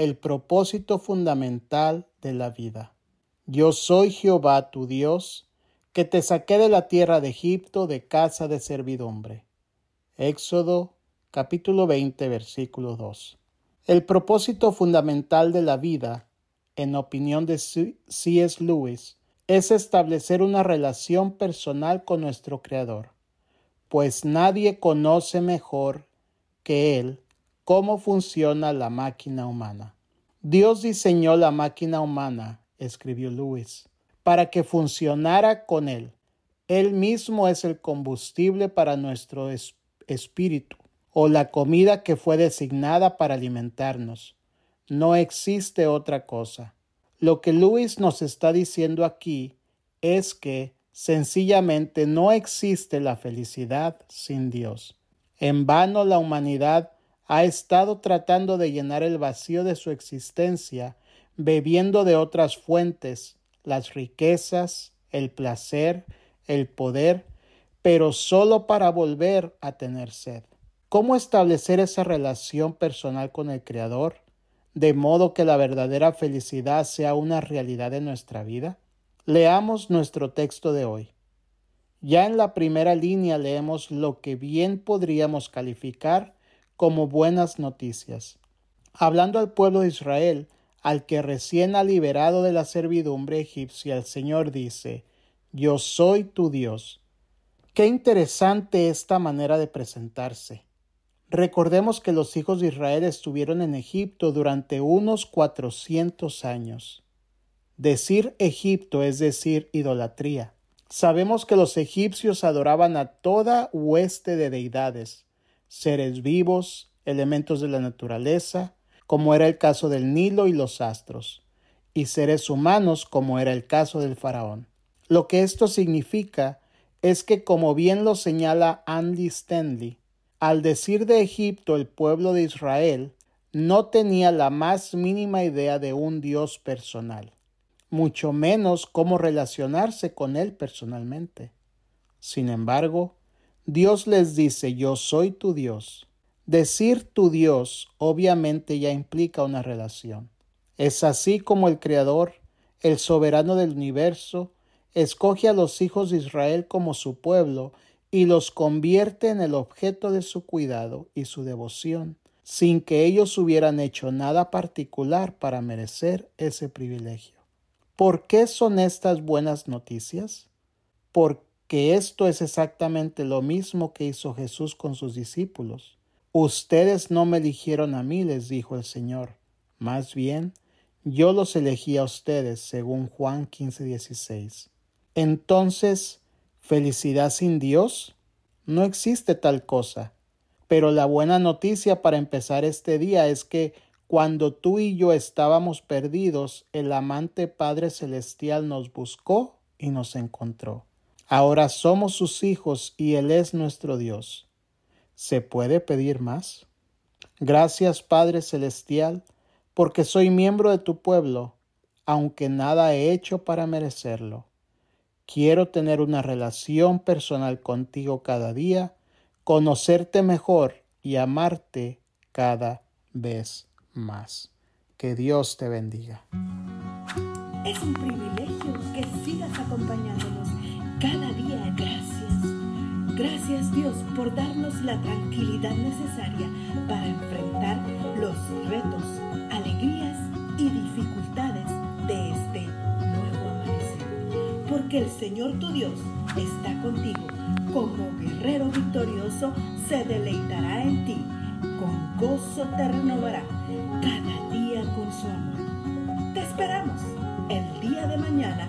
El propósito fundamental de la vida. Yo soy Jehová tu Dios, que te saqué de la tierra de Egipto de casa de servidumbre. Éxodo capítulo 20 versículo 2. El propósito fundamental de la vida, en opinión de C.S. Lewis, es establecer una relación personal con nuestro Creador, pues nadie conoce mejor que Él cómo funciona la máquina humana. Dios diseñó la máquina humana, escribió Lewis, para que funcionara con Él. Él mismo es el combustible para nuestro espíritu, o la comida que fue designada para alimentarnos. No existe otra cosa. Lo que Lewis nos está diciendo aquí es que sencillamente no existe la felicidad sin Dios. En vano la humanidad ha estado tratando de llenar el vacío de su existencia, bebiendo de otras fuentes, las riquezas, el placer, el poder, pero solo para volver a tener sed. ¿Cómo establecer esa relación personal con el Creador, de modo que la verdadera felicidad sea una realidad en nuestra vida? Leamos nuestro texto de hoy. Ya en la primera línea leemos lo que bien podríamos calificar como buenas noticias. Hablando al pueblo de Israel, al que recién ha liberado de la servidumbre egipcia, el Señor dice, Yo soy tu Dios. Qué interesante esta manera de presentarse. Recordemos que los hijos de Israel estuvieron en Egipto durante unos cuatrocientos años. Decir Egipto es decir idolatría. Sabemos que los egipcios adoraban a toda hueste de deidades, seres vivos, elementos de la naturaleza, como era el caso del Nilo y los astros, y seres humanos, como era el caso del faraón. Lo que esto significa es que, como bien lo señala Andy Stanley, al decir de Egipto el pueblo de Israel, no tenía la más mínima idea de un Dios personal, mucho menos cómo relacionarse con él personalmente. Sin embargo, Dios les dice, yo soy tu Dios. Decir tu Dios obviamente ya implica una relación. Es así como el Creador, el soberano del universo, escoge a los hijos de Israel como su pueblo y los convierte en el objeto de su cuidado y su devoción, sin que ellos hubieran hecho nada particular para merecer ese privilegio. ¿Por qué son estas buenas noticias? Porque que esto es exactamente lo mismo que hizo Jesús con sus discípulos. Ustedes no me eligieron a mí, les dijo el Señor. Más bien, yo los elegí a ustedes, según Juan 15, 16. Entonces, ¿felicidad sin Dios? No existe tal cosa. Pero la buena noticia para empezar este día es que cuando tú y yo estábamos perdidos, el amante Padre Celestial nos buscó y nos encontró. Ahora somos sus hijos y Él es nuestro Dios. ¿Se puede pedir más? Gracias Padre Celestial, porque soy miembro de tu pueblo, aunque nada he hecho para merecerlo. Quiero tener una relación personal contigo cada día, conocerte mejor y amarte cada vez más. Que Dios te bendiga. Es un privilegio que sigas acompañándonos cada día. Gracias. Gracias Dios por darnos la tranquilidad necesaria para enfrentar los retos, alegrías y dificultades de este nuevo amanecer. Porque el Señor tu Dios está contigo. Como guerrero victorioso se deleitará en ti. Con gozo te renovará cada día con su amor. Te esperamos el día de mañana